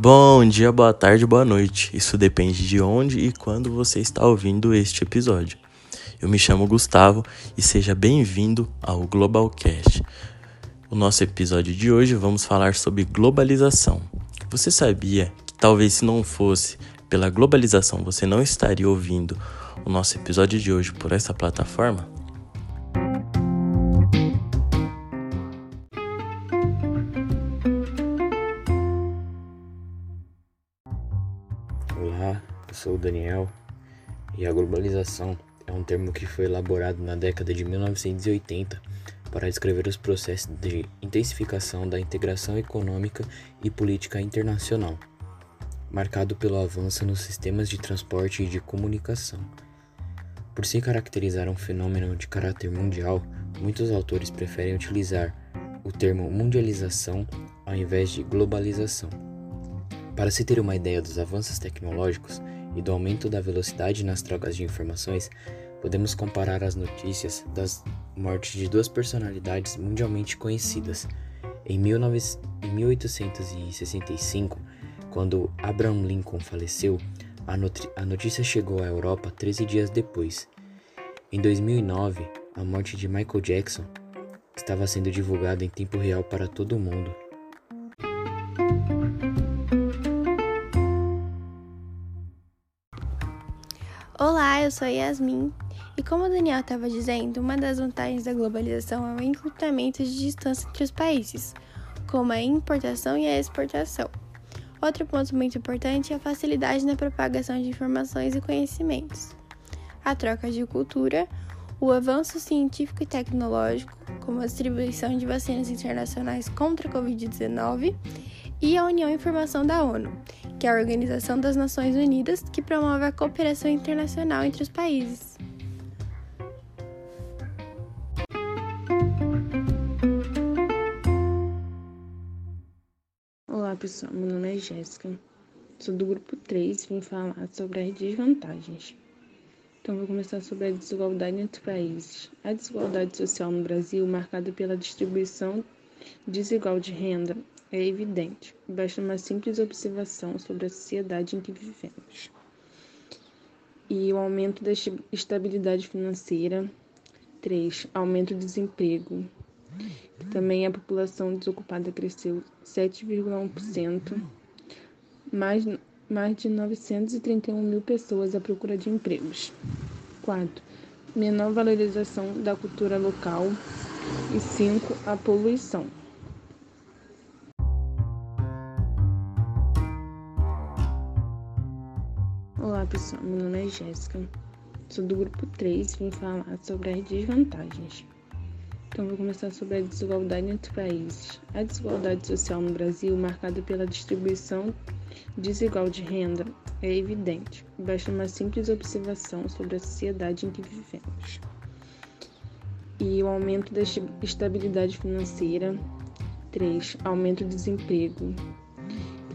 Bom dia, boa tarde, boa noite. Isso depende de onde e quando você está ouvindo este episódio. Eu me chamo Gustavo e seja bem-vindo ao Globalcast. O nosso episódio de hoje vamos falar sobre globalização. Você sabia que talvez se não fosse pela globalização você não estaria ouvindo o nosso episódio de hoje por essa plataforma? Olá, eu sou o Daniel e a globalização é um termo que foi elaborado na década de 1980 para descrever os processos de intensificação da integração econômica e política internacional, marcado pelo avanço nos sistemas de transporte e de comunicação. Por se caracterizar um fenômeno de caráter mundial, muitos autores preferem utilizar o termo mundialização ao invés de globalização. Para se ter uma ideia dos avanços tecnológicos e do aumento da velocidade nas trocas de informações, podemos comparar as notícias das mortes de duas personalidades mundialmente conhecidas. Em, 19... em 1865, quando Abraham Lincoln faleceu, a notícia chegou à Europa 13 dias depois. Em 2009, a morte de Michael Jackson estava sendo divulgada em tempo real para todo o mundo. Olá, eu sou Yasmin. E como o Daniel estava dizendo, uma das vantagens da globalização é o encurtamento de distância entre os países, como a importação e a exportação. Outro ponto muito importante é a facilidade na propagação de informações e conhecimentos, a troca de cultura, o avanço científico e tecnológico, como a distribuição de vacinas internacionais contra a Covid-19 e a União e Formação da ONU, que é a Organização das Nações Unidas que promove a cooperação internacional entre os países. Olá pessoal, meu nome é Jéssica, sou do grupo 3 e vim falar sobre as desvantagens. Então vou começar sobre a desigualdade entre países. A desigualdade social no Brasil, marcada pela distribuição desigual de renda, é evidente, basta uma simples observação sobre a sociedade em que vivemos. E o aumento da estabilidade financeira. 3. Aumento do desemprego. Também a população desocupada cresceu 7,1%, mais, mais de 931 mil pessoas à procura de empregos. 4. Menor valorização da cultura local. E 5. A poluição. Olá pessoal, meu nome é Jéssica, sou do grupo 3 e vim falar sobre as desvantagens. Então vou começar sobre a desigualdade entre países. A desigualdade social no Brasil, marcada pela distribuição desigual de renda, é evidente, basta uma simples observação sobre a sociedade em que vivemos. E o aumento da estabilidade financeira. 3. Aumento do desemprego.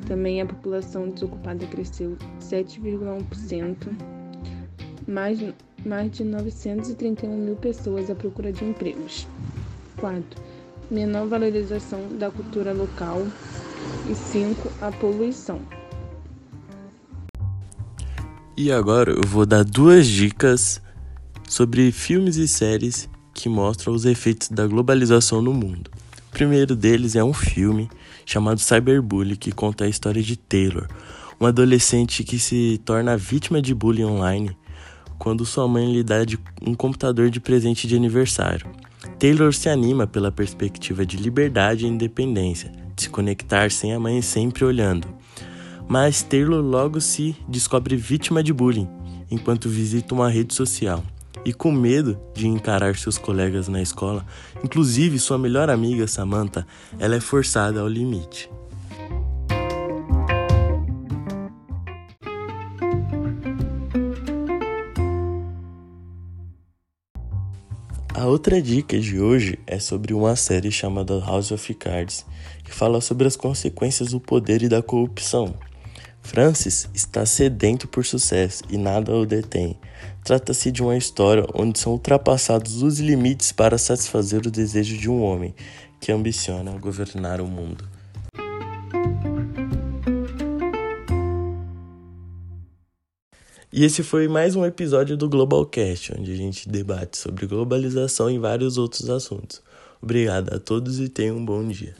Também a população desocupada cresceu 7,1%, mais, mais de 931 mil pessoas à procura de empregos. 4. Menor valorização da cultura local. E 5. A poluição. E agora eu vou dar duas dicas sobre filmes e séries que mostram os efeitos da globalização no mundo. O primeiro deles é um filme chamado Cyberbully, que conta a história de Taylor, uma adolescente que se torna vítima de bullying online quando sua mãe lhe dá um computador de presente de aniversário. Taylor se anima pela perspectiva de liberdade e independência, de se conectar sem a mãe sempre olhando. Mas Taylor logo se descobre vítima de bullying enquanto visita uma rede social e com medo de encarar seus colegas na escola, inclusive sua melhor amiga Samantha, ela é forçada ao limite. A outra dica de hoje é sobre uma série chamada House of Cards, que fala sobre as consequências do poder e da corrupção. Francis está sedento por sucesso e nada o detém. Trata-se de uma história onde são ultrapassados os limites para satisfazer o desejo de um homem que ambiciona governar o mundo. E esse foi mais um episódio do Globalcast, onde a gente debate sobre globalização e vários outros assuntos. Obrigado a todos e tenham um bom dia.